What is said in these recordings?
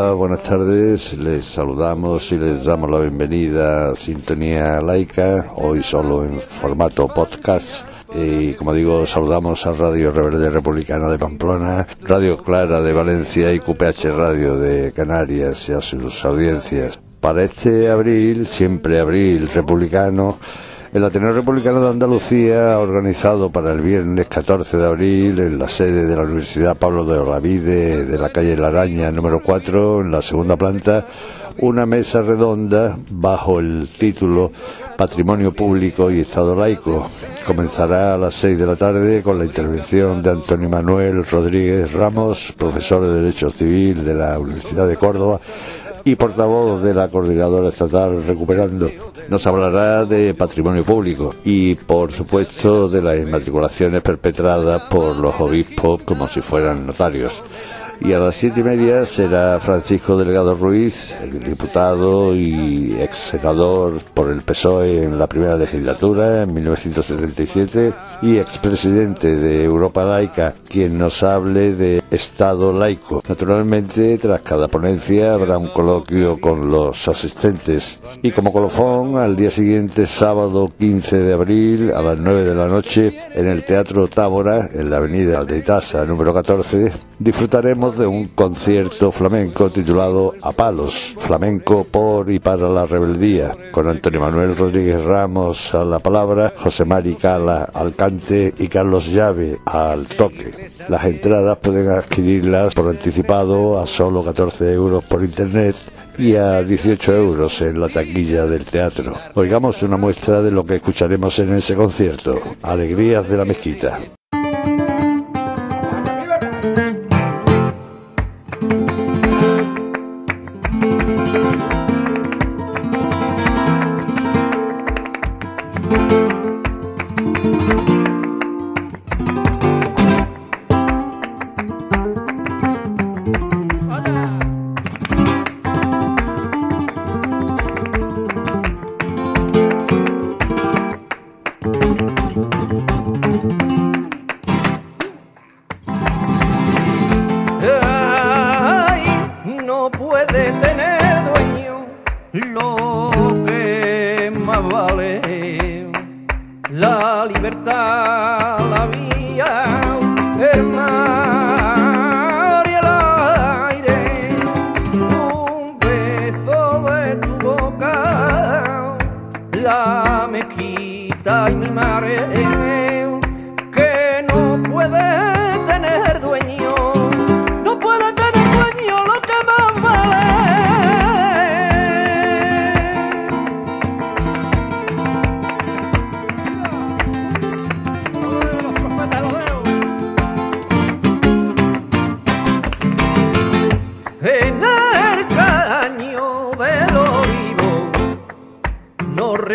Buenas tardes. Les saludamos y les damos la bienvenida a Sintonía Laica, hoy solo en formato podcast. Y como digo, saludamos a Radio Rebelde Republicana de Pamplona, Radio Clara de Valencia y QPH Radio de Canarias y a sus audiencias. Para este abril, siempre abril republicano, el Ateneo Republicano de Andalucía ha organizado para el viernes 14 de abril en la sede de la Universidad Pablo de Olavide de la calle La Araña número 4, en la segunda planta, una mesa redonda bajo el título Patrimonio Público y Estado Laico. Comenzará a las 6 de la tarde con la intervención de Antonio Manuel Rodríguez Ramos, profesor de Derecho Civil de la Universidad de Córdoba y portavoz de la Coordinadora Estatal Recuperando. Nos hablará de patrimonio público y, por supuesto, de las inmatriculaciones perpetradas por los obispos como si fueran notarios y a las siete y media será Francisco Delegado Ruiz, el diputado y ex senador por el PSOE en la primera legislatura en 1977 y expresidente de Europa Laica, quien nos hable de Estado laico. Naturalmente, tras cada ponencia habrá un coloquio con los asistentes y como colofón, al día siguiente, sábado 15 de abril a las 9 de la noche, en el Teatro Tábora, en la avenida de Itasa número 14, disfrutaremos de un concierto flamenco titulado A Palos, flamenco por y para la rebeldía, con Antonio Manuel Rodríguez Ramos a la palabra, José Mari Cala al cante y Carlos Llave al toque. Las entradas pueden adquirirlas por anticipado a solo 14 euros por internet y a 18 euros en la taquilla del teatro. Oigamos una muestra de lo que escucharemos en ese concierto, Alegrías de la Mezquita.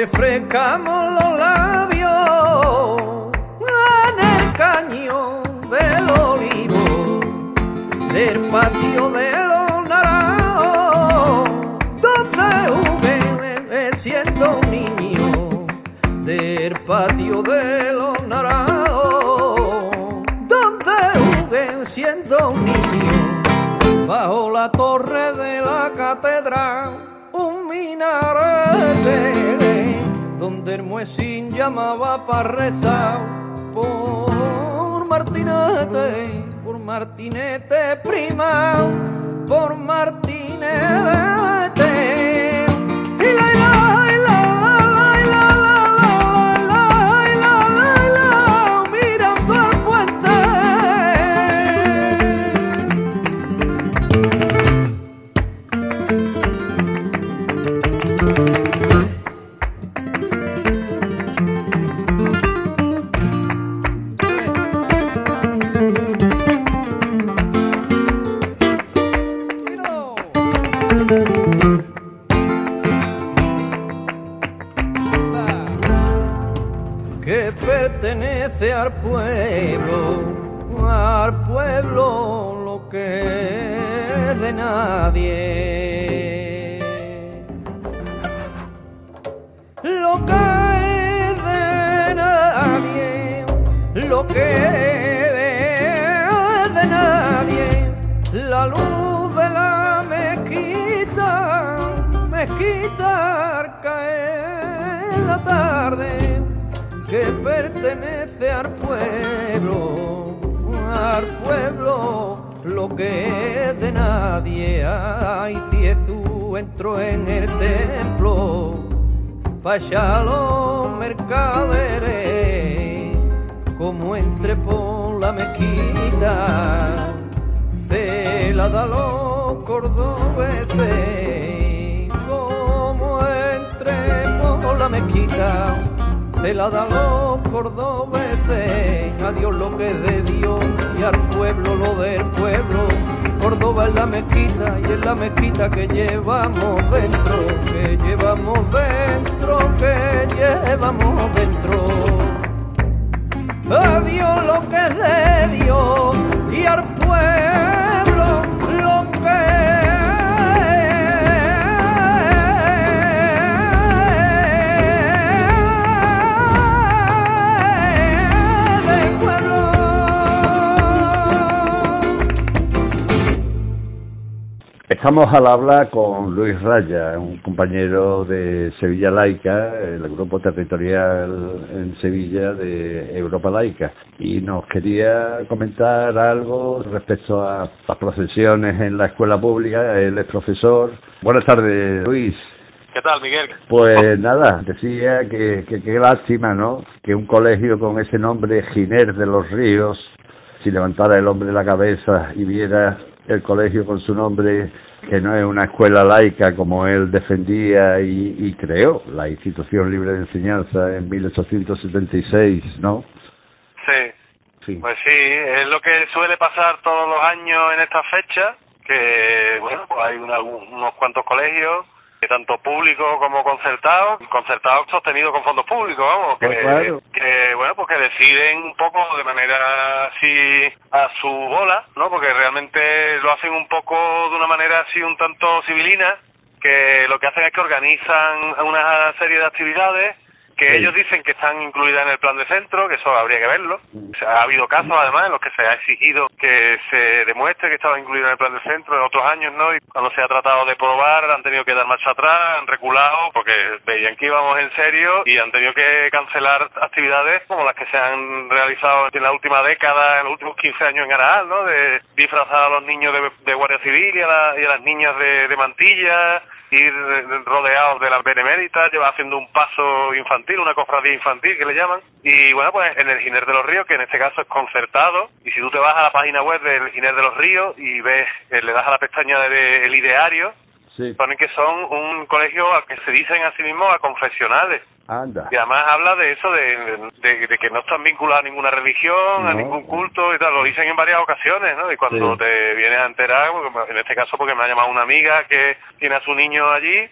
refrescamos del muecín llamaba para rezar por Martinete, por Martinete prima, por Martinete. La luz de la mezquita, mezquita, cae la tarde que pertenece al pueblo, al pueblo, lo que es de nadie. Ay, si Jesús entró en el templo, pa' los mercaderes, como entre por la mezquita, se la da los cordobeses, como entre por la mezquita se la dan los cordobeses, a Dios lo que de Dios y al pueblo lo del pueblo. Córdoba es la mezquita y es la mezquita que llevamos dentro, que llevamos dentro, que llevamos dentro. A Dios lo que de Dios y al pueblo lo que Estamos al habla con Luis Raya, un compañero de Sevilla Laica, el grupo territorial en Sevilla de Europa Laica, y nos quería comentar algo respecto a las procesiones en la escuela pública. Él es profesor. Buenas tardes, Luis. ¿Qué tal, Miguel? Pues nada, decía que qué lástima, ¿no? Que un colegio con ese nombre, Giner de los Ríos, si levantara el hombre la cabeza y viera el colegio con su nombre que no es una escuela laica como él defendía y, y creó la institución libre de enseñanza en 1876, ¿no? Sí. sí. Pues sí, es lo que suele pasar todos los años en esta fecha, que bueno, pues hay unos cuantos colegios tanto público como concertado, concertado sostenido con fondos públicos, vamos, que, pues que bueno, pues que deciden un poco de manera así a su bola, ¿no? Porque realmente lo hacen un poco de una manera así un tanto civilina, que lo que hacen es que organizan una serie de actividades que ellos dicen que están incluidas en el plan de centro, que eso habría que verlo. Ha habido casos además en los que se ha exigido que se demuestre que estaba incluido en el plan de centro en otros años, ¿no? Y cuando se ha tratado de probar han tenido que dar marcha atrás, han reculado porque veían que íbamos en serio y han tenido que cancelar actividades como las que se han realizado en la última década, en los últimos 15 años en Araal, ¿no? De disfrazar a los niños de, Guardia Civil y a, las niñas de, de mantilla ir rodeados de las beneméritas, lleva haciendo un paso infantil, una cofradía infantil que le llaman. Y bueno, pues en el Giner de los Ríos, que en este caso es concertado, y si tú te vas a la página web del Giner de los Ríos y ves, eh, le das a la pestaña del ideario, sí. ponen que son un colegio al que se dicen a sí mismos a confesionales. Anda. Y además habla de eso, de, de, que no están vinculados a ninguna religión, a ningún culto y tal. Lo dicen en varias ocasiones, ¿no? Y cuando te vienes a enterar, en este caso porque me ha llamado una amiga que tiene a su niño allí,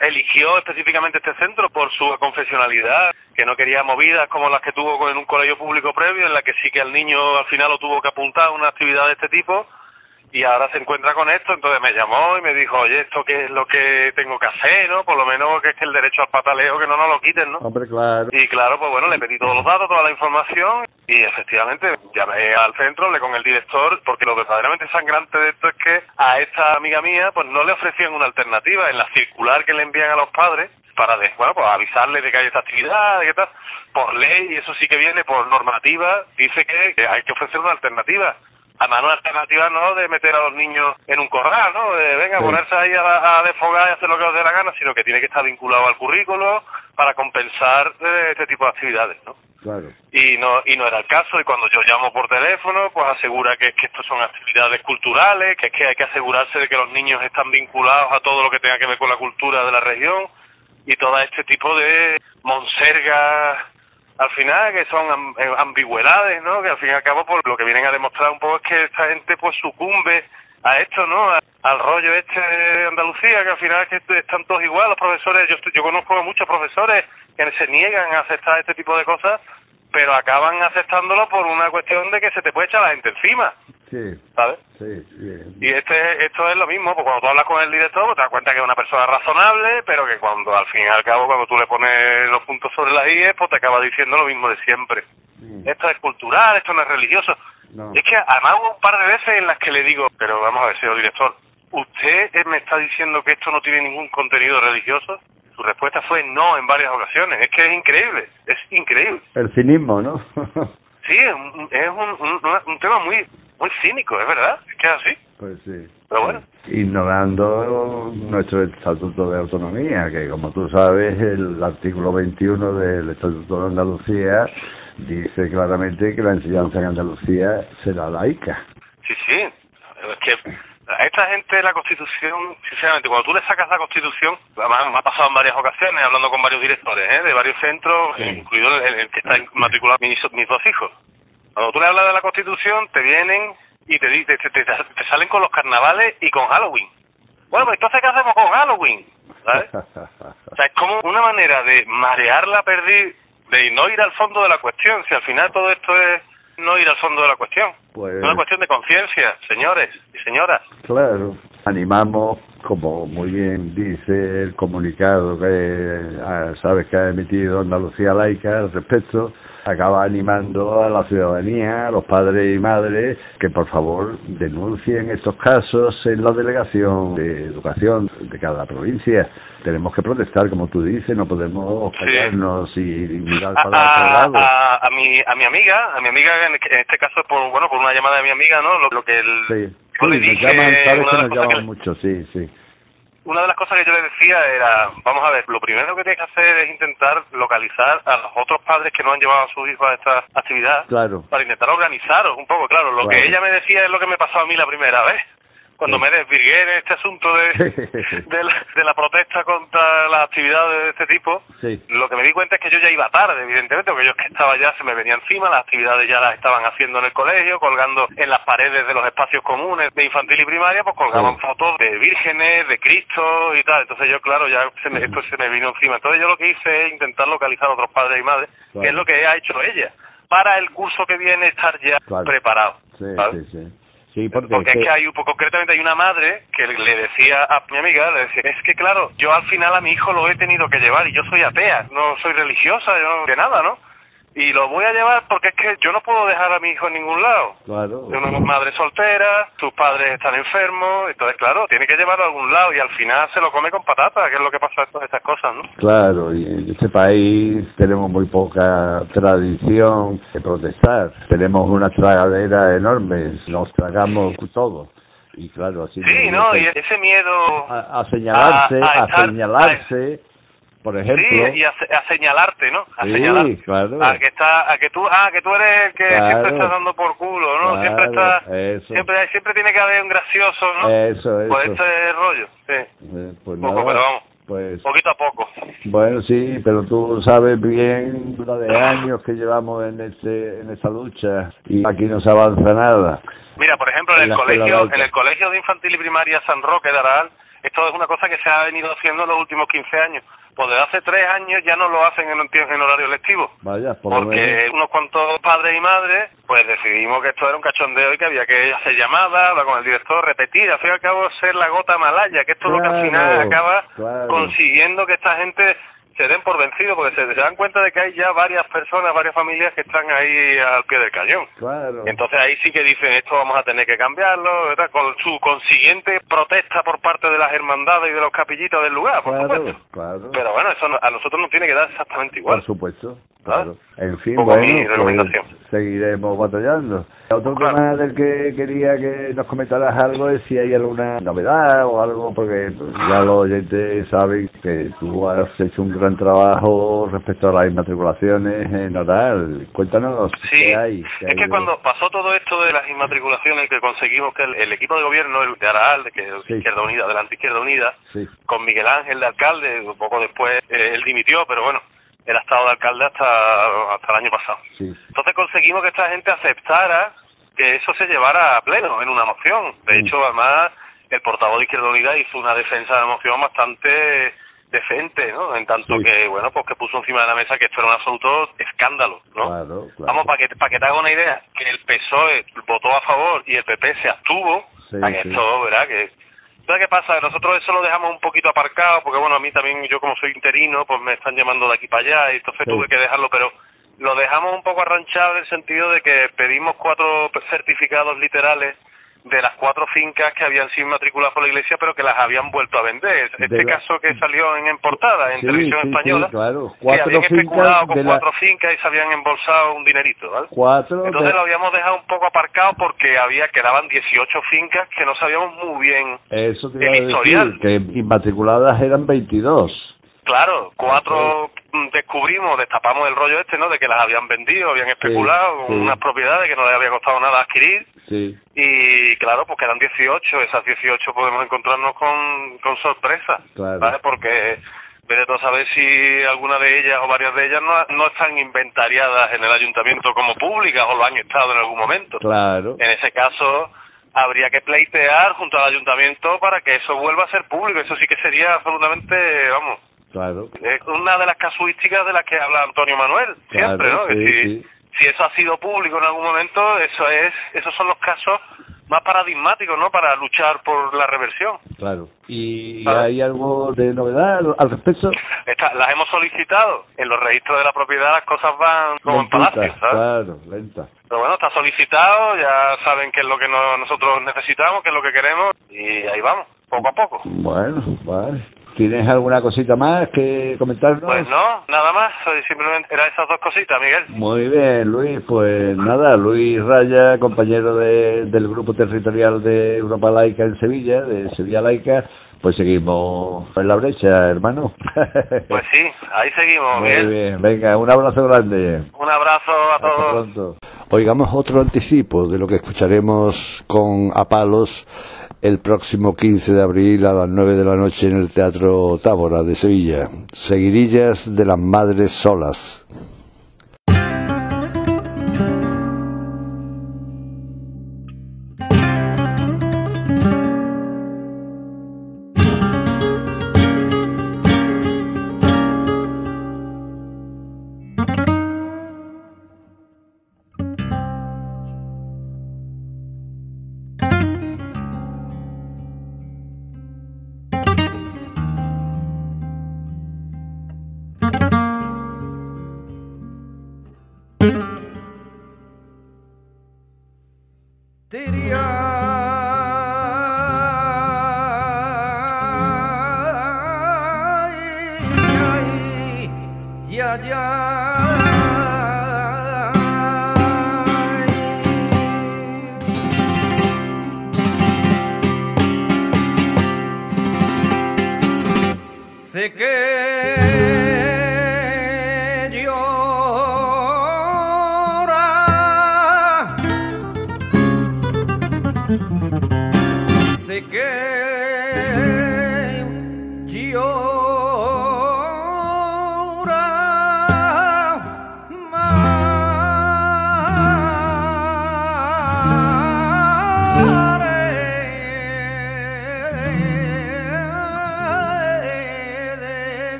eligió específicamente este centro por su confesionalidad, que no quería movidas como las que tuvo en un colegio público previo, en la que sí que al niño al final lo tuvo que apuntar a una actividad de este tipo y ahora se encuentra con esto, entonces me llamó y me dijo, oye, ¿esto qué es lo que tengo que hacer, no? Por lo menos que es que el derecho al pataleo que no nos lo quiten, ¿no? Hombre, claro. Y claro, pues bueno, le pedí todos los datos, toda la información y efectivamente llamé al centro, hablé con el director, porque lo verdaderamente sangrante de esto es que a esta amiga mía pues no le ofrecían una alternativa en la circular que le envían a los padres para, de, bueno, pues avisarle de que hay esta actividad, de que tal, por ley, y eso sí que viene por normativa, dice que hay que ofrecer una alternativa además una alternativa no de meter a los niños en un corral, ¿no? De venga, ponerse ahí a, a, desfogar y hacer lo que os dé la gana, sino que tiene que estar vinculado al currículo para compensar eh, este tipo de actividades, ¿no? Claro. Y no y no era el caso y cuando yo llamo por teléfono, pues asegura que, que esto son actividades culturales, que es que hay que asegurarse de que los niños están vinculados a todo lo que tenga que ver con la cultura de la región y todo este tipo de monsergas al final que son eh, ambigüedades, ¿no? Que al fin y al cabo por lo que vienen a demostrar un poco es que esta gente pues sucumbe a esto, ¿no? al rollo este de Andalucía, que al final es que están todos igual, los profesores, yo, yo conozco a muchos profesores que se niegan a aceptar este tipo de cosas, pero acaban aceptándolo por una cuestión de que se te puede echar la gente encima. Sí. ¿Sabes? Sí, bien. Y este, esto es lo mismo, porque cuando tú hablas con el director, pues te das cuenta que es una persona razonable, pero que cuando al fin y al cabo, cuando tú le pones los puntos sobre las IES, pues te acaba diciendo lo mismo de siempre. Mm. Esto es cultural, esto no es religioso. Es que además hubo un par de veces en las que le digo, pero vamos a ver, señor director, ¿usted me está diciendo que esto no tiene ningún contenido religioso? Respuesta fue no en varias ocasiones. Es que es increíble, es increíble. El cinismo, ¿no? sí, es, un, es un, un, tema muy muy cínico, es verdad, es que es así. Pues sí. Pero bueno. Ignorando nuestro Estatuto de Autonomía, que como tú sabes, el artículo 21 del Estatuto de Andalucía dice claramente que la enseñanza en Andalucía será laica. Sí, sí. Es que esta gente la Constitución, sinceramente, cuando tú le sacas la Constitución, además me ha pasado en varias ocasiones hablando con varios directores ¿eh? de varios centros, incluido el, que está matriculado mis, mis dos hijos. Cuando tú le hablas de la Constitución, te vienen y te, te, te, te, salen con los carnavales y con Halloween. Bueno, pues entonces, ¿qué hacemos con Halloween? ¿Sabes? o sea, es como una manera de marearla, perder, de no ir al fondo de la cuestión. Si al final todo esto es no ir al fondo de la cuestión. Pues... Es una cuestión de conciencia, señores y señoras. Claro. Animamos, como muy bien dice el comunicado que ah, sabes que ha emitido Andalucía Laica al respecto, acaba animando a la ciudadanía, a los padres y madres, que por favor denuncien estos casos en la delegación de educación de cada provincia. Tenemos que protestar, como tú dices, no podemos callarnos y mirar para a, otro lado. A, mi, a mi amiga, a mi amiga en este caso, por bueno, por una llamada de mi amiga, ¿no? Lo, que el, sí. llaman, sabes que nos llaman mucho, sí, sí una de las cosas que yo le decía era, vamos a ver, lo primero que tienes que hacer es intentar localizar a los otros padres que no han llevado a sus hijos a esta actividad claro. para intentar organizaros un poco. Claro, lo que ella me decía es lo que me pasó a mí la primera vez cuando me desvirgué en este asunto de, de, la, protesta contra las actividades de este tipo, lo que me di cuenta es que yo ya iba tarde, evidentemente, porque yo es que estaba ya, se me venía encima, las actividades ya las estaban haciendo en el colegio, colgando en las paredes de los espacios comunes de infantil y primaria, pues colgaban fotos de vírgenes, de Cristo y tal. Entonces yo, claro, ya se me, esto se me vino encima. Entonces yo lo que hice es intentar localizar a otros padres y madres, que es lo que ha hecho ella, para el curso que viene estar ya preparado. Sí, sí, porque, es que hay, concretamente hay una madre que le decía a mi amiga, le decía, es que claro, yo al final a mi hijo lo he tenido que llevar y yo soy atea, no soy religiosa, yo no, de nada, ¿no? Y lo voy a llevar porque es que yo no puedo dejar a mi hijo en ningún lado. Claro. Es una madre soltera, sus padres están enfermos, entonces claro, tiene que llevarlo a algún lado y al final se lo come con patata, que es lo que pasa con estas cosas, ¿no? Claro, y en este país tenemos muy poca tradición de protestar, tenemos una tragadera enorme, nos tragamos todo y claro así sí no y ese miedo a, señalarse a, señalarse por ejemplo. Sí, y a, señalarte, ¿no? A sí, claro. A que está, a que tú, ah, que tú eres el que siempre estás dando por culo, ¿no? siempre está, siempre, siempre tiene que haber un gracioso, ¿no? Eso, eso. Por ese rollo, sí. Eh, pues poco, pero vamos. Pues, poquito a poco. Bueno, sí, pero tú sabes bien la de años que llevamos en este en esta lucha y aquí no se avanza nada. Mira, por ejemplo, en, el colegio en el colegio de infantil y primaria San Roque de Aral, esto es una cosa que se ha venido haciendo en los últimos 15 años pues desde hace tres años ya no lo hacen en, en horario lectivo. Vaya, porque unos cuantos padres y madres, pues decidimos que esto era un cachondeo y que había que hacer llamadas, hablar con el director, repetir, al fin y al cabo ser la gota malaya, que esto es lo que al final acaba consiguiendo que esta gente se den por vencido porque se, dan cuenta de que hay ya varias personas, varias familias que están ahí al pie del cañón. Claro. Entonces ahí sí que dicen esto vamos a tener que cambiarlo, ¿verdad? con su consiguiente protesta por parte de las hermandades y de los capillitas del lugar, por supuesto. Claro. Pero bueno, eso a nosotros nos tiene que dar exactamente igual. Por supuesto. Claro. En fin, bueno, pues seguiremos batallando. Otro tema del que quería que nos comentaras algo es si hay alguna novedad o algo, porque ya los oyentes saben que tú has hecho un gran trabajo respecto a las inmatriculaciones en oral. Cuéntanos qué hay. es que cuando pasó todo esto de las inmatriculaciones, que conseguimos que el, equipo de gobierno, el de Aral, que es Izquierda Unida, de la Izquierda Unida, con Miguel Ángel de alcalde, un poco después eh, él dimitió, pero bueno, era estado de alcalde hasta, hasta el año pasado. Entonces conseguimos que esta gente aceptara que eso se llevara a pleno en una moción. De hecho, además, el portavoz de Izquierda Unida hizo una defensa de la moción bastante decente, ¿no? En tanto que, bueno, pues que puso encima de la mesa que esto era un absoluto escándalo, ¿no? Vamos, para que, para que te haga una idea, que el PSOE votó a favor y el PP se abstuvo, para que esto, ¿verdad? Que ¿Sabes qué pasa? Nosotros eso lo dejamos un poquito aparcado, porque bueno, a mí también, yo como soy interino, pues me están llamando de aquí para allá, y entonces tuve que dejarlo, pero lo dejamos un poco arranchado en el sentido de que pedimos cuatro certificados literales de las cuatro fincas que habían sido matriculadas por la iglesia pero que las habían vuelto a vender. Este caso que salió en, en portada en televisión española, claro. que habían especulado con cuatro fincas y se habían embolsado un dinerito, ¿vale? Cuatro Entonces lo habíamos dejado un poco aparcado porque había quedaban 18 fincas que no sabíamos muy bien Eso te el historial. decir, que inmatriculadas eran 22. Claro, cuatro descubrimos, destapamos el rollo este, ¿no? De que las habían vendido, habían especulado sí. unas propiedades que no les había costado nada adquirir. Sí. Y claro, pues quedan 18, esas 18 podemos encontrarnos con, con sorpresas, Claro. ¿vale? Porque vete tú a saber si alguna de ellas o varias de ellas no, no están inventariadas en el ayuntamiento como públicas o lo han estado en algún momento. Claro. En ese caso, habría que pleitear junto al ayuntamiento para que eso vuelva a ser público. Eso sí que sería absolutamente, vamos, Claro. es una de las casuísticas de las que habla Antonio Manuel siempre, ¿no? Sí, si, sí. si eso ha sido público en algún momento, eso es, esos son los casos más paradigmáticos, ¿no? Para luchar por la reversión. Claro. ¿Y Ah. hay algo de novedad al respecto? Esta- las hemos solicitado en los registros de la propiedad, las cosas van como en palacio, ¿sabes? Claro, lenta. Pero bueno, está solicitado, ya saben qué es lo que no- nosotros necesitamos, qué es lo que queremos y ahí vamos, poco a poco. Bueno, vale. ¿Tienes alguna cosita más que comentarnos? Pues no, nada más, simplemente eran esas dos cositas, Miguel. Muy bien, Luis. Pues nada, Luis Raya, compañero de- del grupo territorial de Europa Laica en Sevilla, de Sevilla Laica, pues seguimos en la brecha, hermano. Pues sí, ahí seguimos, Muy Miguel. bien, venga, un abrazo grande. Un abrazo a Hasta todos. pronto. Oigamos otro anticipo de lo que escucharemos con A Palos el próximo 15 de abril a las 9 de la noche en el Teatro Tábora de Sevilla. Seguirillas de las Madres Solas. Ya,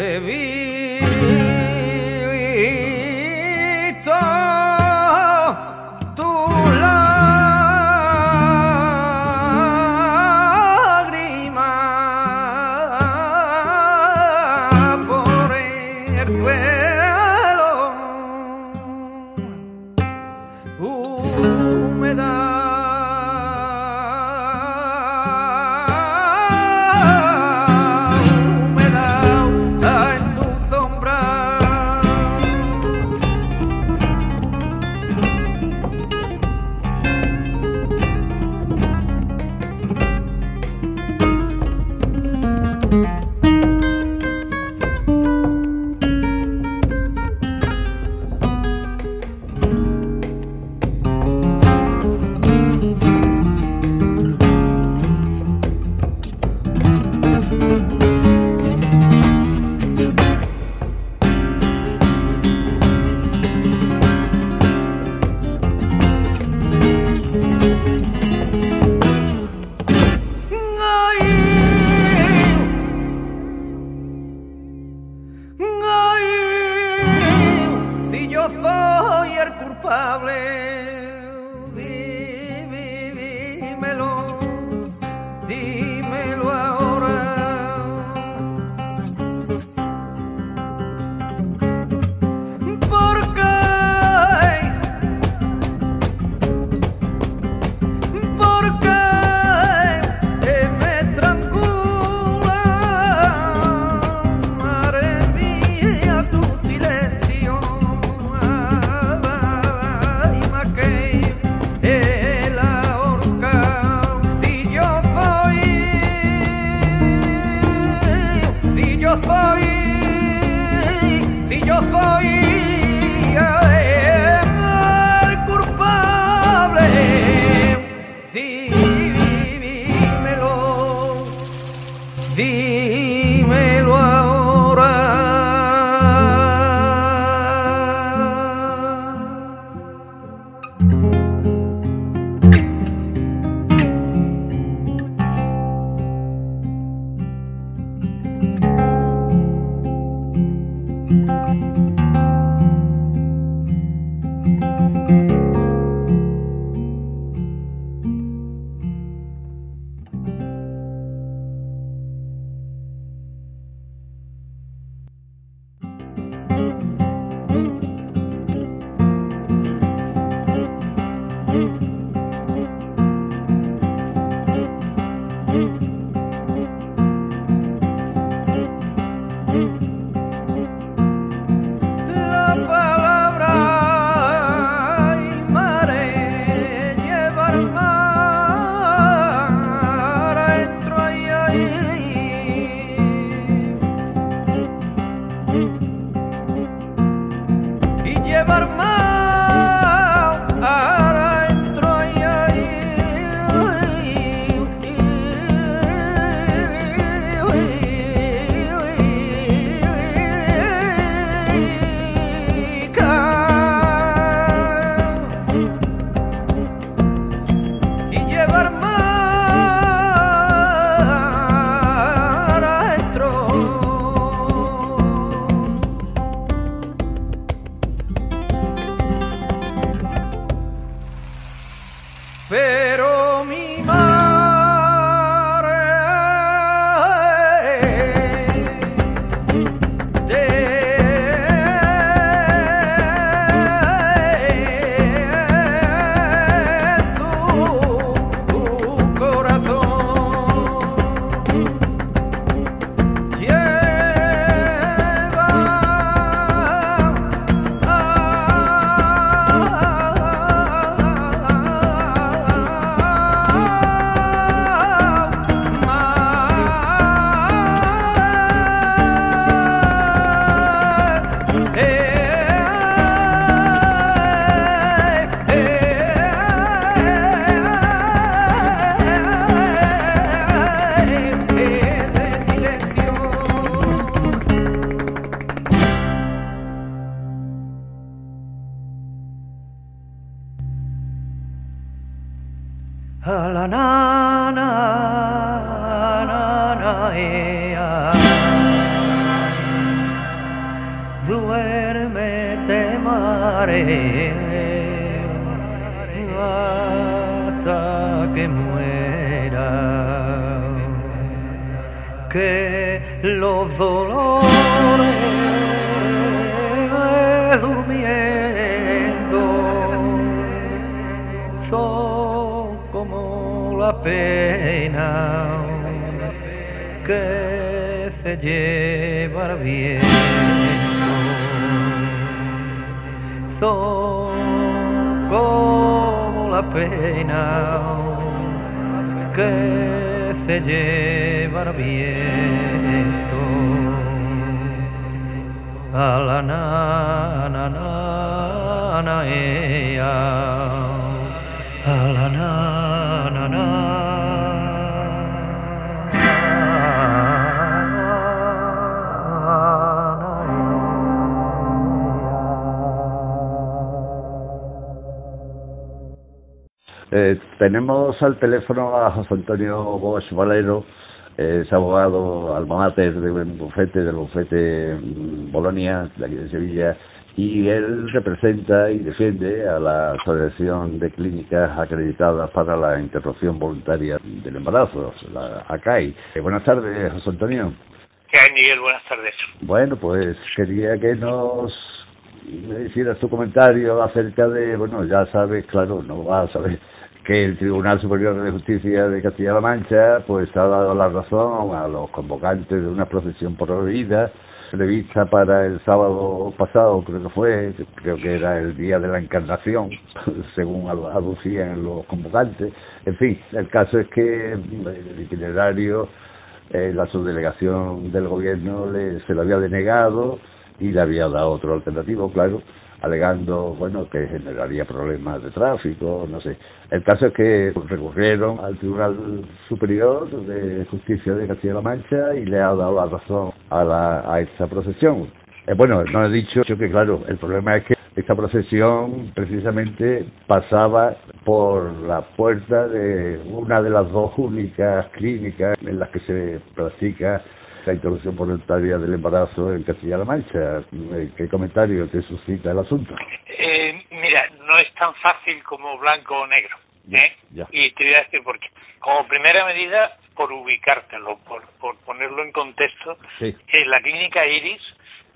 He que muera. Que los dolores durmiendo son como la pena que se lleva el viento. Son como la pena que se lleva el viento a la na na na na eh, a la na na na Eh, tenemos al teléfono a José Antonio Bosch Valero, es abogado alma mater del bufete, del bufete mm, Bolonia, de aquí de Sevilla, y él representa y defiende a la Asociación de Clínicas Acreditadas para la Interrupción Voluntaria del Embarazo, la ACAI. Eh, buenas tardes, José Antonio. ¿Qué hay, Miguel? Buenas tardes. Bueno, pues quería que nos hicieras tu comentario acerca de, bueno, ya sabes, claro, no vas a saber que el Tribunal Superior de Justicia de Castilla-La Mancha pues ha dado la razón a los convocantes de una procesión prohibida prevista para el sábado pasado, creo que fue, creo que era el día de la encarnación, según aducían los convocantes. En fin, el caso es que el itinerario, eh, la subdelegación del gobierno le, se lo había denegado y le había dado otro alternativo, claro, alegando, bueno, que generaría problemas de tráfico, no sé. El caso es que recurrieron al Tribunal Superior de Justicia de Castilla-La Mancha y le ha dado la razón a, la, a esta procesión. Eh, bueno, no he dicho que, claro, el problema es que esta procesión precisamente pasaba por la puerta de una de las dos únicas clínicas en las que se practica la interrupción voluntaria del embarazo en Castilla-La Mancha. ¿Qué comentario te suscita el asunto? Eh, mira, no es tan fácil como blanco o negro. ¿eh? Y te voy a decir por qué. Como primera medida, por ubicártelo, por, por ponerlo en contexto, que la clínica Iris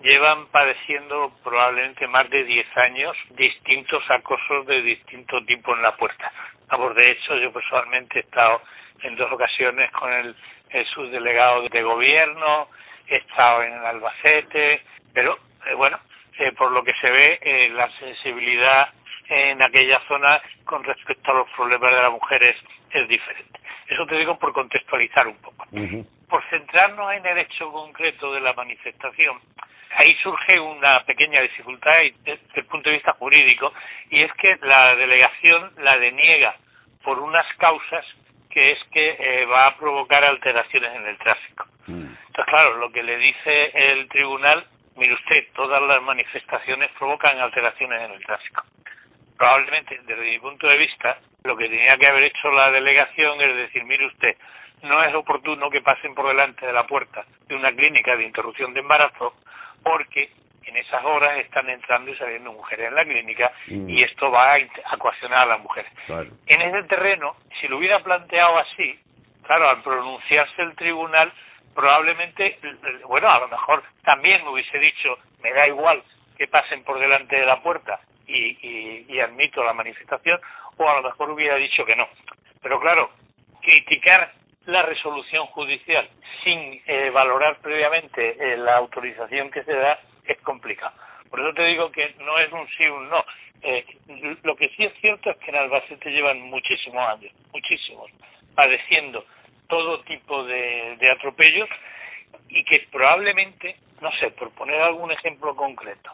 llevan padeciendo probablemente más de 10 años distintos acosos de distinto tipo en la puerta. Vamos, de hecho, yo personalmente he estado en dos ocasiones con el, el subdelegado de gobierno, he estado en Albacete, pero eh, bueno, eh, por lo que se ve, eh, la sensibilidad en aquella zona con respecto a los problemas de las mujeres es diferente. Eso te digo por contextualizar un poco. Por centrarnos en el hecho concreto de la manifestación, ahí surge una pequeña dificultad desde el punto de vista jurídico y es que la delegación la deniega por unas causas que es que eh, va a provocar alteraciones en el tráfico. Mm. Entonces, claro, lo que le dice el tribunal, mire usted, todas las manifestaciones provocan alteraciones en el tráfico. Probablemente, desde mi punto de vista, lo que tenía que haber hecho la delegación es decir, mire usted, no es oportuno que pasen por delante de la puerta de una clínica de interrupción de embarazo porque en esas horas están entrando y saliendo mujeres en la clínica mm. y esto va a coaccionar a las mujeres. En ese terreno, si lo hubiera planteado así, claro, al pronunciarse el tribunal, probablemente, bueno, a lo mejor también me hubiese dicho, me da igual que pasen por delante de la puerta y, y admito la manifestación, o a lo mejor hubiera dicho que no. Pero claro, criticar la resolución judicial sin eh, valorar previamente eh, la autorización que se da es complicado. Por eso te digo que no es un sí o un no. Eh, lo que sí es cierto es que en Albacete llevan muchísimos años, muchísimos, padeciendo todo tipo de, de atropellos y que probablemente, no sé, por poner algún ejemplo concreto,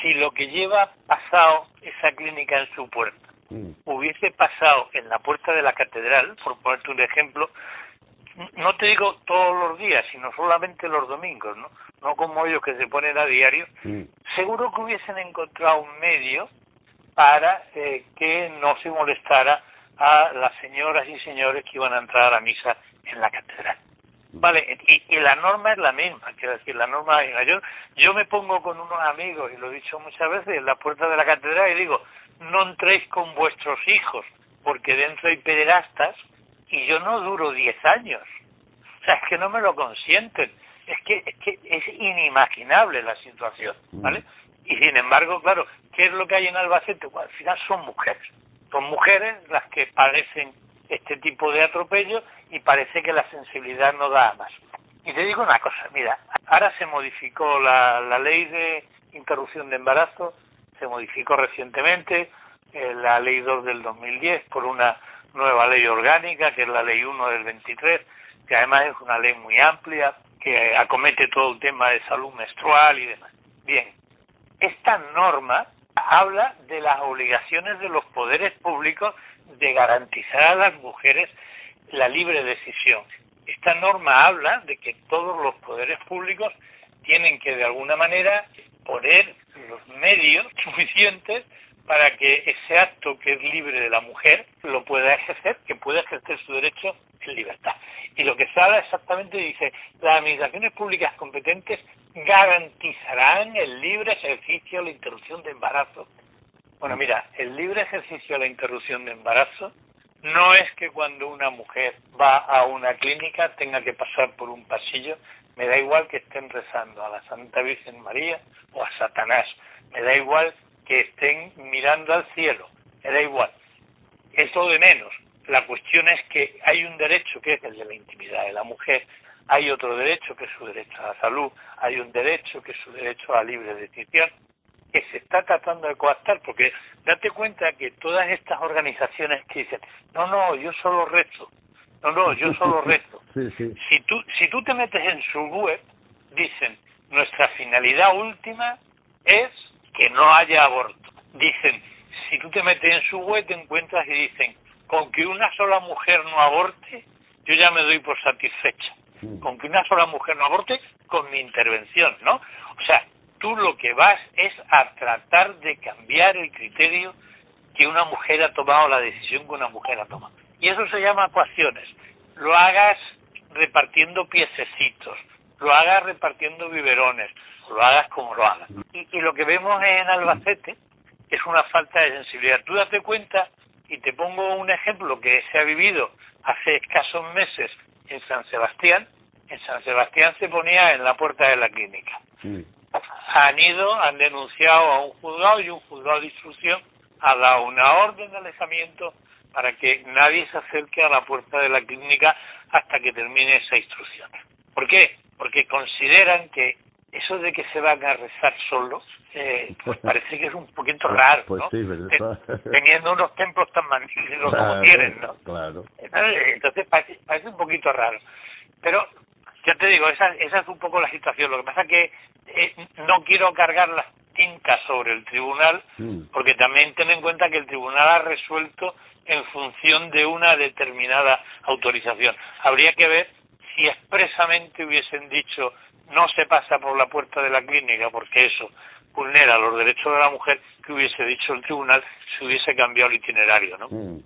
si lo que lleva pasado esa clínica en su puerta mm. hubiese pasado en la puerta de la catedral, por ponerte un ejemplo, no te digo todos los días, sino solamente los domingos, ¿no? No como ellos que se ponen a diario, mm. seguro que hubiesen encontrado un medio para eh, que no se molestara a las señoras y señores que iban a entrar a la misa en la catedral. Vale, y, la norma es la misma, quiero decir, la norma es la Yo, yo me pongo con unos amigos, y lo he dicho muchas veces, en la puerta de la catedral y digo, no entréis con vuestros hijos, porque dentro hay pederastas y yo no duro 10 años. O sea, es que no me lo consienten. Es que, es que es inimaginable la situación, mm. ¿vale? Y sin embargo, claro, ¿qué es lo que hay en Albacete? al final son mujeres. Son mujeres las que padecen este tipo de atropello y parece que la sensibilidad no da más. Y te digo una cosa, mira, ahora se modificó la, la ley de interrupción de embarazo, se modificó recientemente, eh, la ley 2 del 2010 por una nueva ley orgánica, que es la ley 1 del 23, que además es una ley muy amplia, que acomete todo el tema de salud menstrual y demás. Bien, esta norma habla de las obligaciones de los poderes públicos de garantizar a las mujeres la libre decisión. Esta norma habla de que todos los poderes públicos tienen que de alguna manera poner los medios suficientes para que ese acto que es libre de la mujer lo pueda ejercer, que pueda ejercer su derecho en libertad. Y lo que se habla exactamente dice, las administraciones públicas competentes garantizarán el libre ejercicio de la interrupción de embarazo. Bueno, mira, el libre ejercicio de la interrupción de embarazo no es que cuando una mujer va a una clínica tenga que pasar por un pasillo, me da igual que estén rezando a la Santa Virgen María o a Satanás, me da igual que estén mirando al cielo, me da igual. Es lo de menos. La cuestión es que hay un derecho que es el de la intimidad de la mujer, hay otro derecho que es su derecho a la salud, hay un derecho que es su derecho a la libre decisión, que se está tratando de coactar, porque date cuenta que todas estas organizaciones que dicen, no, no, yo solo rezo, no, no, yo solo rezo. Si, tú, si tú te metes en su web, dicen, nuestra finalidad última es que no haya aborto. Dicen, si tú te metes en su web te encuentras y dicen, con que una sola mujer no aborte, yo ya me doy por satisfecha. Con que una sola mujer no aborte, con mi intervención, ¿no? O sea, tú lo que vas es a tratar de cambiar el criterio que una mujer ha tomado, la decisión que una mujer ha tomado. Y eso se llama ecuaciones. Lo hagas repartiendo piececitos, lo hagas repartiendo biberones, lo hagas como lo hagas. Y, y lo que vemos en Albacete es una falta de sensibilidad. Tú date cuenta, y te pongo un ejemplo que se ha vivido hace escasos meses en San Sebastián. En San Sebastián se ponía en la puerta de la clínica. han ido, han denunciado a un juzgado y un juzgado de instrucción ha dado una orden de alejamiento para que nadie se acerque a la puerta de la clínica hasta que termine esa instrucción. ¿Por qué? Porque consideran que eso de que se van a rezar solos, eh, pues parece que es un poquito raro, pues ¿no? Sí, ¿verdad? Teniendo unos templos tan magníficos como tienen, ¿no? Claro. Entonces parece, parece un poquito raro. Pero ya te digo, esa, esa es un poco la situación. Lo que pasa es que eh, no quiero cargar las tintas sobre el tribunal, Mm. porque también ten en cuenta que el tribunal ha resuelto en función de una determinada autorización. Habría que ver si expresamente hubiesen dicho no se pasa por la puerta de la clínica, porque eso vulnera los derechos de la mujer, que hubiese dicho el tribunal si hubiese cambiado el itinerario, ¿no? Mm.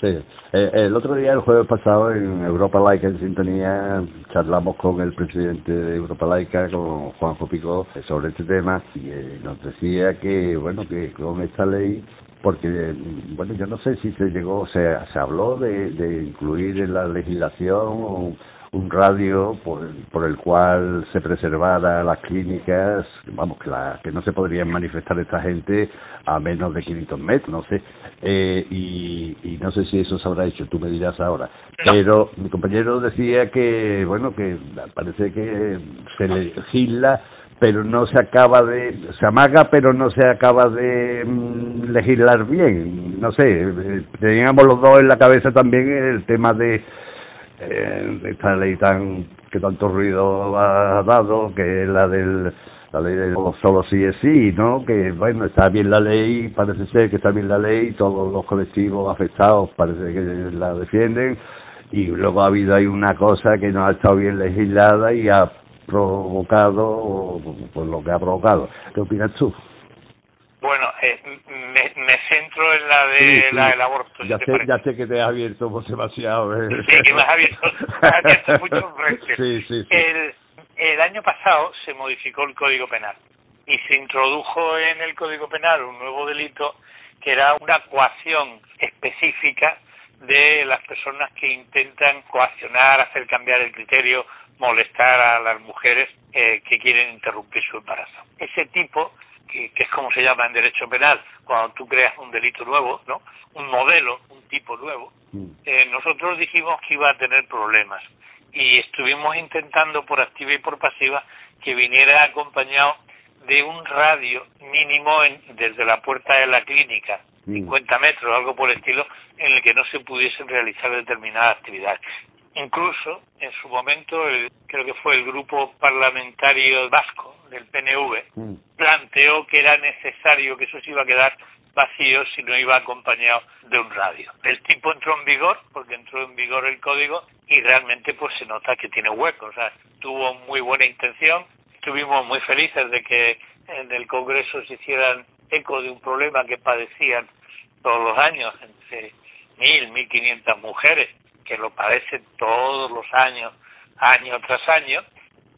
Sí, Eh, el otro día, el jueves pasado, en Europa Laica en Sintonía, charlamos con el presidente de Europa Laica, con Juanjo Pico, sobre este tema y eh, nos decía que, bueno, que con esta ley, porque, mm, bueno, yo no sé si se llegó, se, se habló de, de incluir en la legislación un, radio por, por el cual se preservara las clínicas, vamos, que, la, que no se podrían manifestar esta gente a menos de 500 metros, no sé, eh, y, y no sé si eso se habrá hecho, tú me dirás ahora. Pero mi compañero decía que, bueno, que parece que se legisla, pero no se acaba de, se amaga, pero no se acaba de mm, legislar bien. No sé, eh, teníamos los dos en la cabeza también el tema de eh, esta ley tan que tanto ruido ha dado, que es la del la ley de solo sí es sí, ¿no? Que bueno, está bien la ley, parece ser que está bien la ley, todos los colectivos afectados parece que la defienden, y luego ha habido ahí una cosa que no ha estado bien legislada y ha provocado pues lo que ha provocado. ¿Qué opinas tú? Bueno, eh, me, me centro en la de Sí, sí. la del aborto. Ya sé, parece. ya sé que te has abierto demasiado. ¿eh? Sí, que me has abierto, me has abierto muchos frentes. Sí, sí, sí. El, el año pasado se modificó el Código Penal y se introdujo en el Código Penal un nuevo delito que era una coacción específica de las personas que intentan coaccionar, hacer cambiar el criterio, molestar a las mujeres eh, que quieren interrumpir su embarazo. Ese tipo, que, que es como se llama en derecho penal, cuando tú creas un delito nuevo, ¿no? un modelo, un tipo nuevo, Mm. eh, nosotros dijimos que iba a tener problemas y estuvimos intentando por activa y por pasiva que viniera acompañado de un radio mínimo en- desde la puerta de la clínica, Mm. 50 metros, algo por el estilo, en el que no se pudiesen realizar determinadas actividades. Incluso, en su momento, el- creo que fue el grupo parlamentario vasco del PNV, Mm. planteó que era necesario que eso se iba a quedar vacío si no iba acompañado de un radio. El tipo entró en vigor, porque entró en vigor el código, y realmente pues se nota que tiene hueco, o sea, tuvo muy buena intención, estuvimos muy felices de que en el Congreso se hicieran eco de un problema que padecían todos los años, entre mil, mil quinientas mujeres, que lo padecen todos los años, año tras año,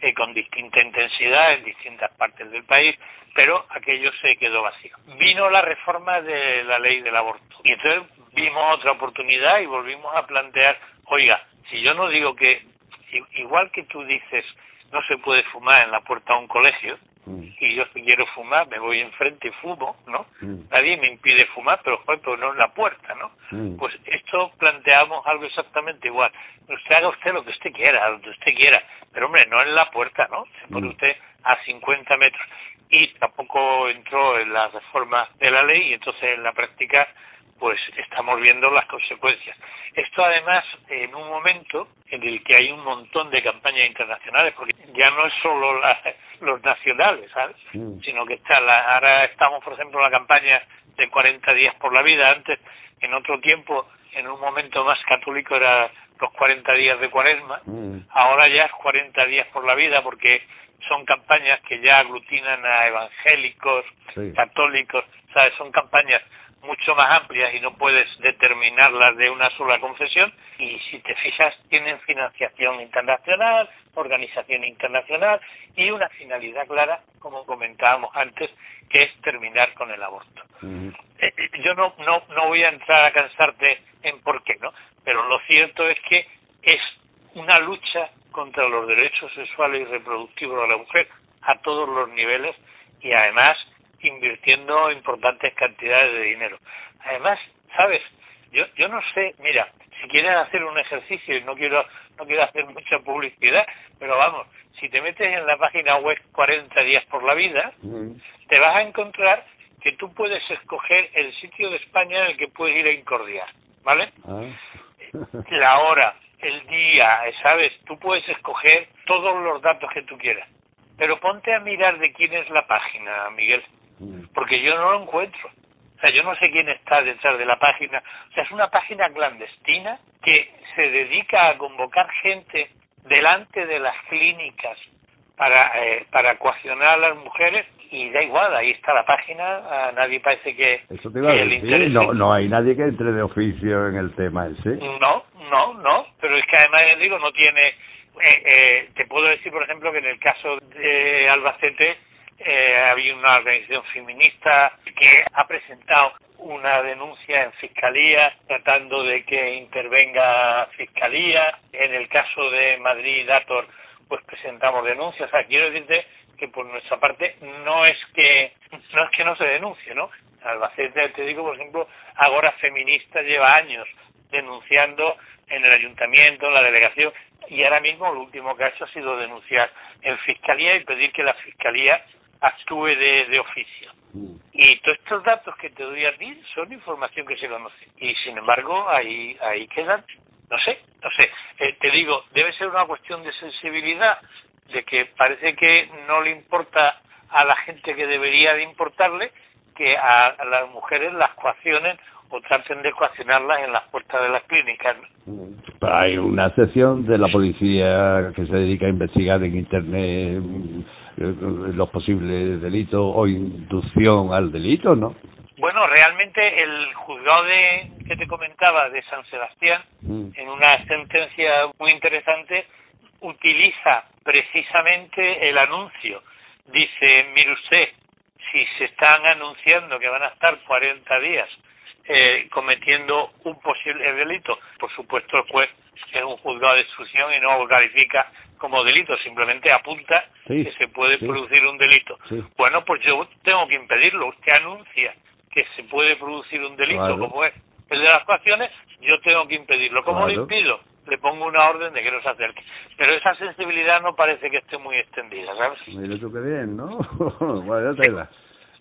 eh, con distinta intensidad en distintas partes del país, pero aquello se quedó vacío. Vino la reforma de la ley del aborto y entonces vimos otra oportunidad y volvimos a plantear, oiga, si yo no digo que, igual que tú dices, no se puede fumar en la puerta de un colegio, Mm. y yo si quiero fumar me voy enfrente y fumo, ¿no? Mm. Nadie me impide fumar, pero, joder, pero no en la puerta, ¿no? Mm. Pues esto planteamos algo exactamente igual. Usted haga usted lo que usted quiera, donde usted quiera, pero hombre, no en la puerta, ¿no? Se pone Mm. usted a 50 metros. Y tampoco entró en la reforma de la ley y entonces en la práctica pues estamos viendo las consecuencias. Esto además en un momento en el que hay un montón de campañas internacionales, porque ya no es solo la- los nacionales, ¿sabes? Mm. Sino que está la, ahora estamos, por ejemplo, en la campaña de 40 días por la vida. Antes, en otro tiempo, en un momento más católico, era los 40 días de cuaresma. Mm. Ahora ya es 40 días por la vida porque son campañas que ya aglutinan a evangélicos, Sí. católicos, ¿sabes? Son campañas mucho más amplias y no puedes determinarlas de una sola confesión y si te fijas tienen financiación internacional, organización internacional y una finalidad clara, como comentábamos antes, que es terminar con el aborto. Eh, eh, yo no, no, no voy a entrar a cansarte en por qué, ¿no? Pero lo cierto es que es una lucha contra los derechos sexuales y reproductivos de la mujer a todos los niveles y además invirtiendo importantes cantidades de dinero. Además, sabes, yo yo no sé, mira, si quieres hacer un ejercicio y no quiero no quiero hacer mucha publicidad, pero vamos, si te metes en la página web 40 días por la vida, te vas a encontrar que tú puedes escoger el sitio de España en el que puedes ir a incordiar, ¿vale? Ah. La hora, el día, ¿sabes? Tú puedes escoger todos los datos que tú quieras. Pero ponte a mirar de quién es la página, Miguel, porque yo no lo encuentro. O sea, yo no sé quién está detrás de la página. O sea, es una página clandestina que se dedica a convocar gente delante de las clínicas para, eh, para coaccionar a las mujeres y da igual, ahí está la página, a nadie parece que, Eso te iba a que decir, no, no hay nadie que entre de oficio en el tema ese. No, no, no, pero es que además, digo, no tiene... Eh, eh, te puedo decir, por ejemplo, que en el caso de Albacete eh, había una organización feminista que ha presentado una denuncia en fiscalía tratando de que intervenga fiscalía. En el caso de Madrid Dator, pues presentamos denuncias. O sea, quiero decirte que por nuestra parte no es que no es que no se denuncie, ¿no? Albacete, te digo, por ejemplo, Agora Feminista lleva años denunciando en el ayuntamiento, en la delegación, y ahora mismo lo último que ha hecho ha sido denunciar en fiscalía y pedir que la fiscalía actúe de, de oficio. Y todos estos datos que te doy a ti son información que se conoce. Y sin embargo, ahí, ahí quedan. No sé, no sé. Eh, te digo, debe ser una cuestión de sensibilidad, de que parece que no le importa a la gente que debería de importarle que a, a las mujeres las coaccionen o traten de coaccionarlas en las puertas de las clínicas. ¿no? Hay una sección de la policía que se dedica a investigar en Internet mm, los posibles delitos o inducción al delito, ¿no? Bueno, realmente el juzgado de que te comentaba de San Sebastián, Mm. en una sentencia muy interesante, utiliza precisamente el anuncio. Dice, mire usted, si se están anunciando que van a estar 40 días eh, cometiendo un posible delito, por supuesto el juez es un juzgado de instrucción y no lo califica como delito, simplemente apunta Sí, que se puede sí. producir un delito. Sí. Bueno, pues yo tengo que impedirlo. Usted anuncia que se puede producir un delito Claro. como es el de las coacciones, yo tengo que impedirlo. ¿Cómo lo impido? Le pongo una orden de que no se acerque. Pero esa sensibilidad no parece que esté muy extendida, ¿sabes? Mira tú qué bien, ¿no? Vaya tela.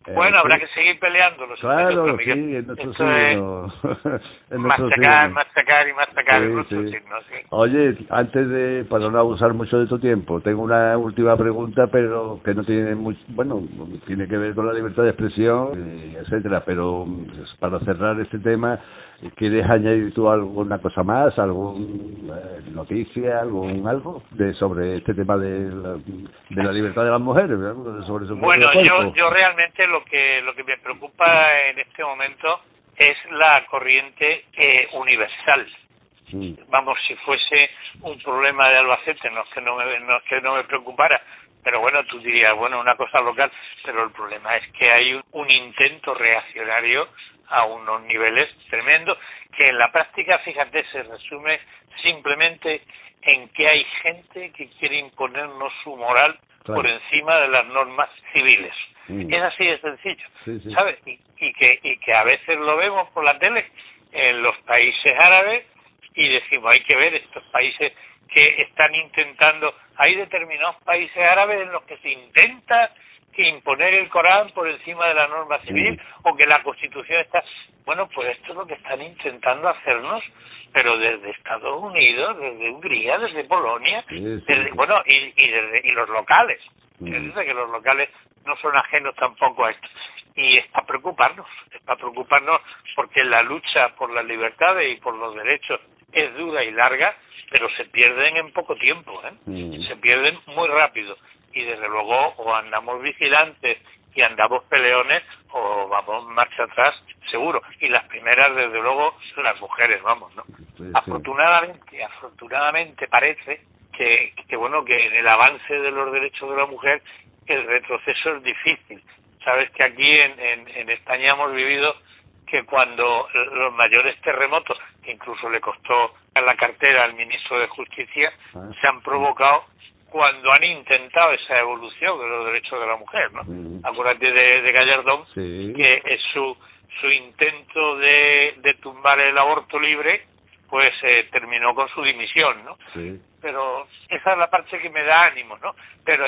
Eh, bueno, habrá que seguir peleando. Los Claro, sí, en nuestro signo. en nuestro machacar, signo. machacar y machacar Sí, sí. signo, sí. Oye, antes de, para no abusar mucho de tu tiempo, tengo una última pregunta, pero que no tiene mucho, bueno, tiene que ver con la libertad de expresión, eh, etcétera, pero mm, para cerrar este tema, ¿quieres añadir tú alguna cosa más, algún eh, noticia, algún algo de sobre este tema de la, de la libertad de las mujeres, ¿verdad? sobre su Bueno, yo, yo realmente lo que lo que me preocupa en este momento es la corriente eh, universal. Mm, Vamos, si fuese un problema de Albacete, no es que no me, no es que no me preocupara, pero bueno, tú dirías, bueno, una cosa local, pero el problema es que hay un, un intento reaccionario a unos niveles tremendos que en la práctica, fíjate, se resume simplemente en que hay gente que quiere imponernos su moral Claro. por encima de las normas civiles. Mm. Es así de sencillo, Sí, sí. ¿sabes? Y, y que y que a veces lo vemos por la tele en los países árabes y decimos hay que ver estos países que están intentando hay determinados países árabes en los que se intenta que imponer el Corán por encima de la norma civil o que la Constitución está bueno pues esto es lo que están intentando hacernos pero desde Estados Unidos desde Hungría desde Polonia desde- bueno y y, desde, y los locales Mm. que los locales no son ajenos tampoco a esto y es para preocuparnos, es para preocuparnos porque la lucha por las libertades y por los derechos es dura y larga, pero se pierden en poco tiempo, ¿eh? Mm. se pierden muy rápido y desde luego o andamos vigilantes y andamos peleones o vamos marcha atrás seguro y las primeras desde luego las mujeres vamos no Sí, sí. afortunadamente afortunadamente parece que, que bueno que en el avance de los derechos de la mujer el retroceso es difícil sabes que aquí en, en, en España hemos vivido que cuando los mayores terremotos que incluso le costó a la cartera al ministro de Justicia Ah. se han provocado cuando han intentado esa evolución de los derechos de la mujer, ¿no? Acuérdate de, de Gallardón, que es su, su intento de, de tumbar el aborto libre, pues eh, terminó con su dimisión, ¿no? Sí. Pero esa es la parte que me da ánimo, ¿no? Pero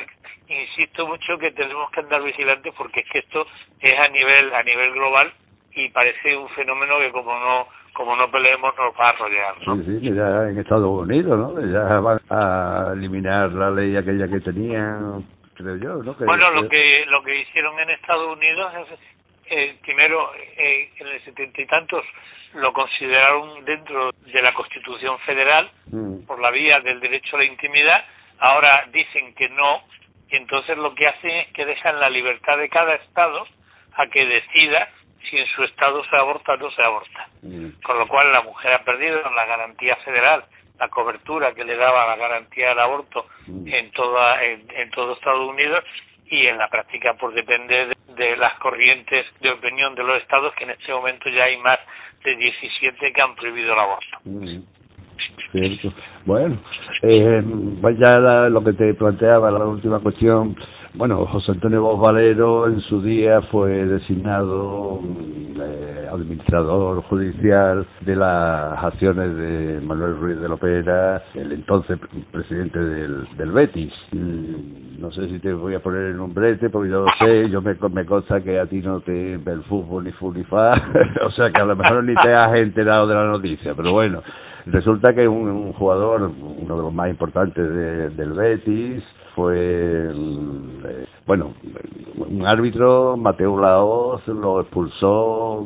insisto mucho que tenemos que andar vigilantes porque es que esto es a nivel a nivel global y parece un fenómeno que como no como no peleemos nos va a arrollar. ¿no? Sí, sí, ya en Estados Unidos, ¿no? Ya van a eliminar la ley aquella que tenían, creo yo, ¿no? Que, bueno, lo que lo que hicieron en Estados Unidos es eh, primero eh, en el setenta y tantos lo consideraron dentro de la Constitución Federal Mm. por la vía del derecho a la intimidad. Ahora dicen que no y entonces lo que hacen es que dejan la libertad de cada estado a que decida si en su estado se aborta o no se aborta. Mm. Con lo cual la mujer ha perdido la garantía federal, la cobertura que le daba la garantía del aborto Mm. en toda en, en todo Estados Unidos y en la práctica pues depende de, de las corrientes de opinión de los estados que en este momento ya hay más de 17 que han prohibido el aborto. Mm. Cierto. Bueno, eh, pues ya la- lo que te planteaba, la última cuestión. Bueno, José Antonio Bosch Valero en su día fue designado eh, administrador judicial de las acciones de Manuel Ruiz de Lopera, el entonces pre- presidente del, del Betis. Mm, No sé si te voy a poner en un brete, porque yo lo sé, yo me, me consta que a ti no te el fútbol ni fu ni fa, o sea que a lo mejor ni te has enterado de la noticia, pero bueno, Resulta que un, un jugador, uno de los más importantes de- del Betis, fue, eh, bueno, un árbitro, Mateo Laoz, lo expulsó,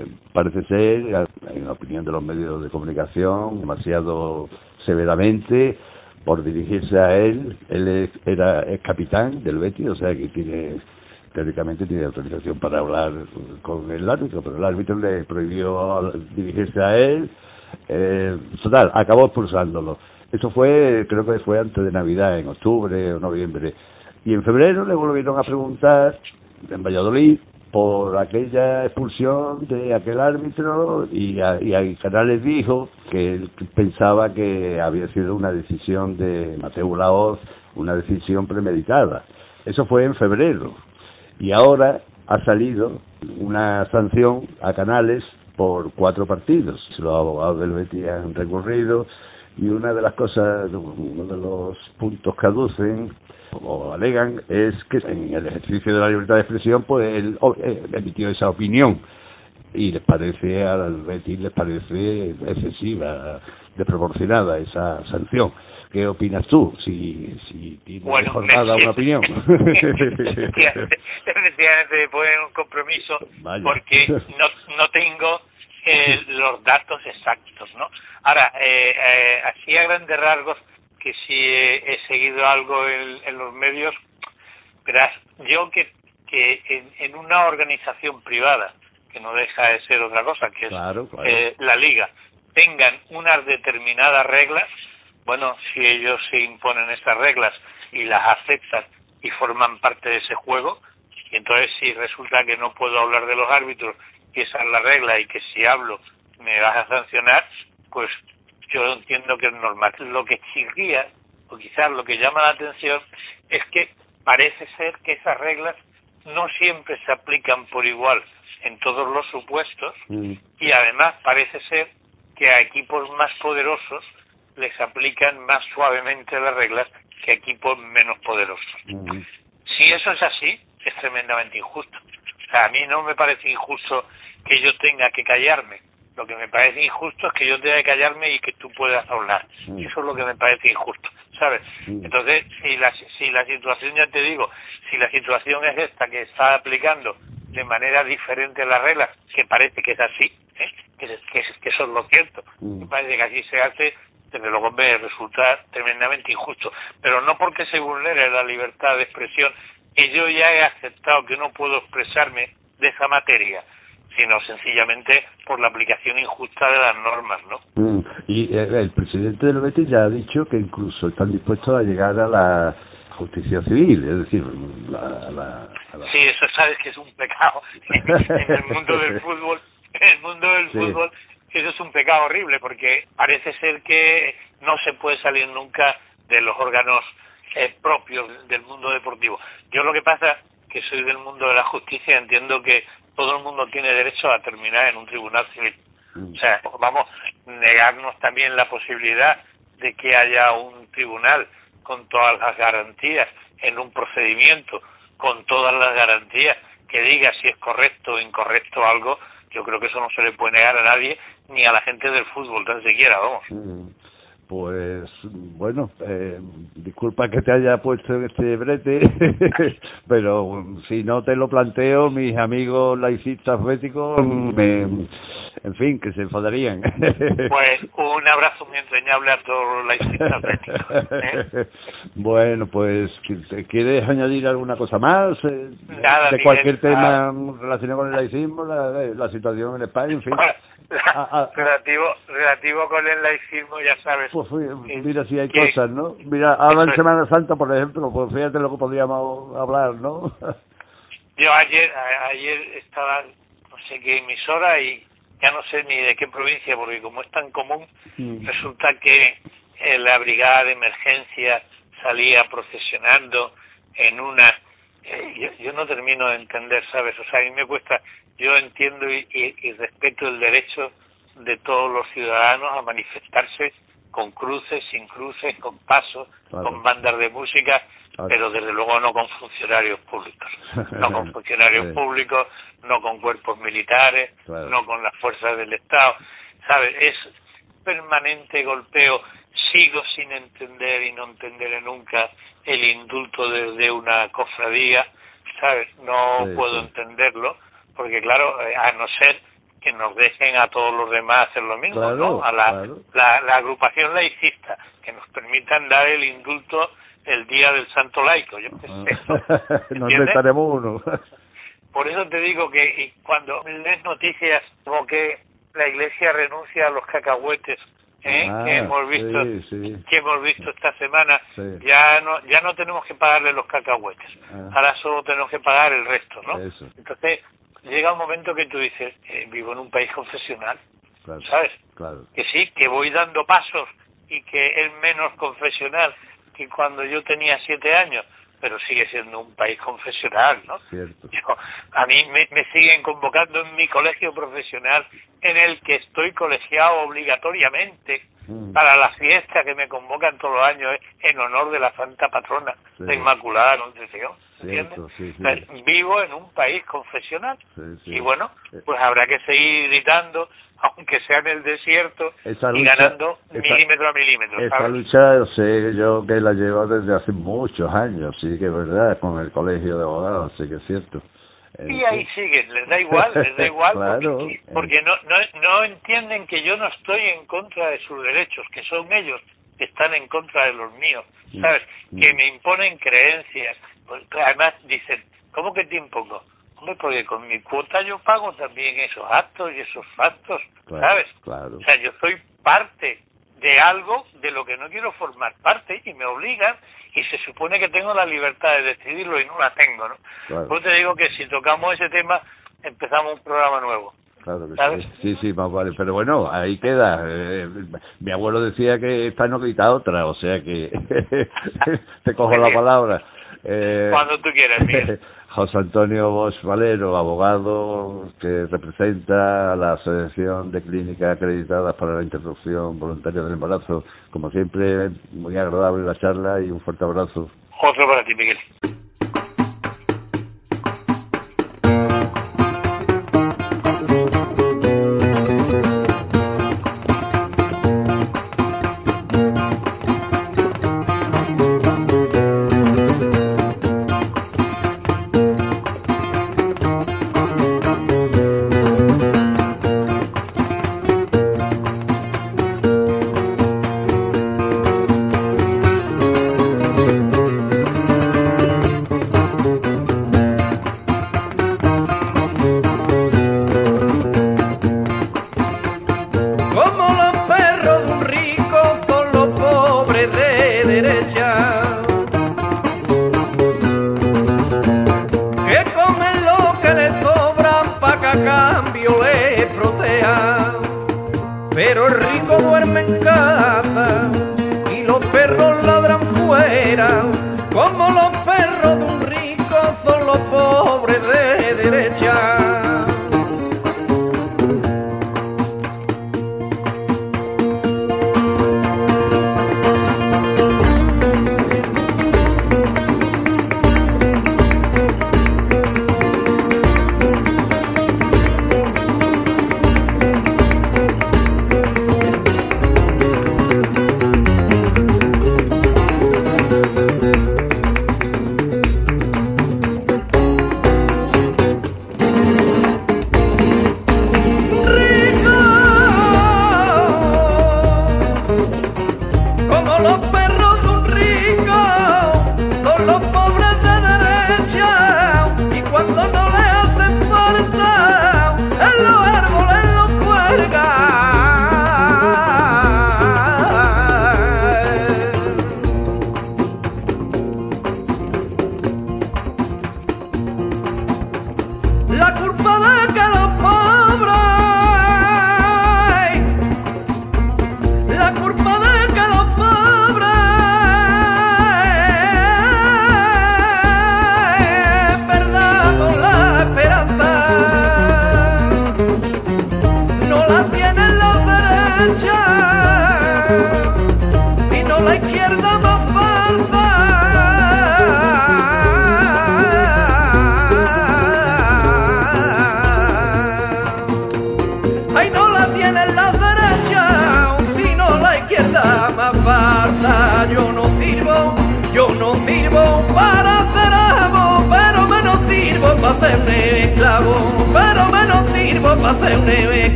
eh, parece ser, en la opinión de los medios de comunicación, demasiado severamente por dirigirse a él. Él era es capitán del Betis, o sea que tiene teóricamente tiene autorización para hablar con el árbitro, pero el árbitro le prohibió dirigirse a él. Eh, total, acabó expulsándolo. Eso fue, creo que fue antes de Navidad, en octubre o noviembre. Y en febrero le volvieron a preguntar en Valladolid por aquella expulsión de aquel árbitro y, a, y a Canales dijo que él pensaba que había sido una decisión de Mateo Laoz, una decisión premeditada. Eso fue en febrero. Y ahora ha salido una sanción a Canales por cuatro partidos. Los abogados del Betis han recurrido y una de las cosas, uno de los puntos que aducen o alegan es que en el ejercicio de la libertad de expresión pues él eh, emitió esa opinión y les parece al Betis les parece excesiva, desproporcionada esa sanción. ¿Qué opinas tú? Si, si tienes Bueno, jornada me- una opinión. efectivamente, efectivamente me ponen un compromiso Vaya. porque no, no tengo eh, los datos exactos, ¿no? Ahora, eh, eh, así a grandes rasgos, que si he, he seguido algo en, en los medios, verás, yo que, que en, en una organización privada, que no deja de ser otra cosa, que es Claro, eh, la liga, tengan unas determinadas reglas, bueno, si ellos se imponen esas reglas y las aceptan y forman parte de ese juego, y entonces si resulta que no puedo hablar de los árbitros y esa es la regla y que si hablo me vas a sancionar, pues yo entiendo que es normal. Lo que chirría, o quizás lo que llama la atención, es que parece ser que esas reglas no siempre se aplican por igual en todos los supuestos Mm, y además parece ser que a equipos más poderosos les aplican más suavemente las reglas que a equipos menos poderosos. mm, Si eso es así, es tremendamente injusto. O sea, a mí no me parece injusto que yo tenga que callarme. Lo que me parece injusto es que yo tenga que callarme y que tú puedas hablar. Mm. Eso es lo que me parece injusto, ¿sabes? Mm. Entonces, si la, si la situación, ya te digo, si la situación es esta que está aplicando de manera diferente las reglas, que parece que es así, ¿eh? que, que, que eso es lo cierto, Mm. me parece que así se hace, desde luego me resulta tremendamente injusto, pero no porque se vulnere la libertad de expresión, que yo ya he aceptado que no puedo expresarme de esa materia, sino sencillamente por la aplicación injusta de las normas, ¿no? mm. Y eh, el presidente del Betis ya ha dicho que incluso están dispuestos a llegar a la justicia civil, es decir, la, la- a la- Sí, eso sabes que es un pecado en el mundo del fútbol. En el mundo del Sí. fútbol eso es un pecado horrible porque parece ser que no se puede salir nunca de los órganos eh, propios del mundo deportivo. Yo lo que pasa que soy del mundo de la justicia entiendo que todo el mundo tiene derecho a terminar en un tribunal civil. Mm. O sea, vamos negarnos también la posibilidad de que haya un tribunal con todas las garantías en un procedimiento, con todas las garantías que diga si es correcto o incorrecto algo, yo creo que eso no se le puede negar a nadie, ni a la gente del fútbol, tan siquiera, vamos. Mm. Pues bueno, eh, disculpa que te haya puesto en este brete, pero um, si no te lo planteo, mis amigos laicistas béticos, me, en fin, que se enfadarían. Pues un abrazo muy entrañable a todos los laicistas béticos. ¿eh? Bueno, pues, ¿quieres añadir alguna cosa más? eh, Nada, de Miguel, cualquier tema relacionado con el laicismo, la, la situación en España, en fin. Ah, ah. relativo relativo con el laicismo, ya sabes. Pues mira si hay que- cosas, ¿no? Mira, ahora en. Semana Santa, por ejemplo, pues fíjate lo que podríamos hablar, ¿no? Yo ayer a- ayer estaba no sé qué emisora y ya no sé ni de qué provincia porque como es tan común Mm. resulta que eh, la brigada de emergencia salía procesionando en una eh, yo, yo no termino de entender sabes o sea a mí me cuesta yo entiendo y, y- y respeto el derecho de todos los ciudadanos a manifestarse con cruces sin cruces con pasos Claro. con bandas de música Claro. pero desde luego no con funcionarios públicos no con funcionarios Sí. públicos no con cuerpos militares Claro. no con las fuerzas del Estado sabes es permanente golpeo sigo sin entender y no entenderé nunca el indulto desde una cofradía sabes no Sí, puedo sí. entenderlo porque claro eh, a no ser que nos dejen a todos los demás hacer lo mismo Claro, ¿no? a la, claro. la, la agrupación laicista que nos permitan dar el indulto el día del santo laico yo qué sé Nos ¿entiendes? inventaremos uno. por eso te digo que y cuando lees noticias como que la iglesia renuncia a los cacahuetes ¿eh? Ah, que hemos visto sí, sí. que hemos visto esta semana Sí. ya no ya no tenemos que pagarle los cacahuetes Ah. ahora solo tenemos que pagar el resto no Eso. entonces llega un momento que tú dices eh, vivo en un país confesional Claro, sabes claro. que sí, que voy dando pasos y que es menos confesional que cuando yo tenía siete años, pero sigue siendo un país confesional, ¿no? Cierto. Yo- a mí me, me siguen convocando en mi colegio profesional en el que estoy colegiado obligatoriamente. Para la fiesta que me convocan todos los años ¿eh? en honor de la Santa Patrona, Sí. la Inmaculada Concepción. Vivo en un país confesional y bueno, Eh. pues habrá que seguir gritando, aunque sea en el desierto y ganando milímetro a milímetro. Esta ¿sabes? lucha sé yo que la llevo desde hace muchos años, sí que es verdad, con el colegio de abogados, sí que es cierto. Y ahí siguen, les da igual, les da igual, Claro. porque, porque no, no, no entienden que yo no estoy en contra de sus derechos, que son ellos que están en contra de los míos, ¿sabes? Que me imponen creencias. Pues, además dicen, ¿cómo que te impongo? Hombre, porque con mi cuota yo pago también esos actos y esos factos, Claro, ¿sabes? claro. O sea, yo soy parte de algo de lo que no quiero formar parte y me obligan y se supone que tengo la libertad de decidirlo y no la tengo, ¿no? Claro. Te digo que si tocamos ese tema empezamos un programa nuevo. Claro que ¿Sabes? sí. Sí, más vale. Pero bueno, ahí queda. Eh, mi abuelo decía que esta no grita otra, o sea que te cojo la palabra. Eh, Cuando tú quieras, Miguel. José Antonio Bosch Valero, abogado que representa a la Asociación de Clínicas Acreditadas para la Interrupción Voluntaria del Embarazo. Como siempre, muy agradable la charla y un fuerte abrazo. Otro para ti, Miguel.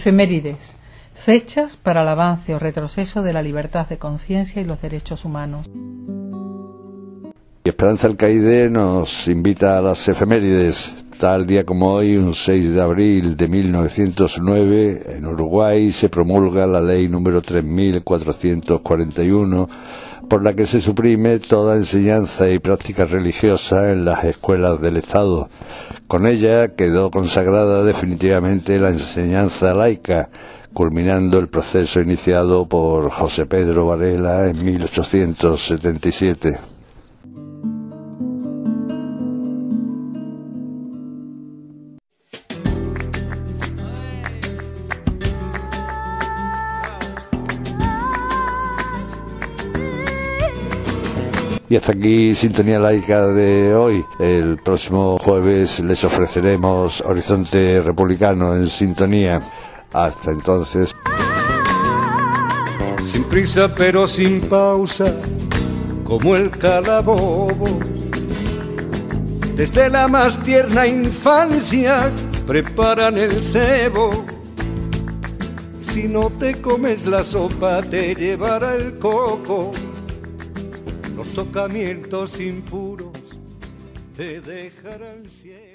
Efemérides. Fechas para el avance o retroceso de la libertad de conciencia y los derechos humanos. Esperanza Alcaide nos invita a las efemérides. Tal día como hoy, un 6 de abril de 1909, en Uruguay se promulga la ley número 3441 por la que se suprime toda enseñanza y práctica religiosa en las escuelas del Estado. Con ella quedó consagrada definitivamente la enseñanza laica, culminando el proceso iniciado por José Pedro Varela en 1877. Y hasta aquí Sintonía Laica de hoy. El próximo jueves les ofreceremos Horizonte Republicano en Sintonía. Hasta entonces. Sin prisa pero sin pausa, como el calabobo. Desde la más tierna infancia preparan el cebo. Si no te comes la sopa, te llevará el coco los tocamientos impuros te dejarán ciego.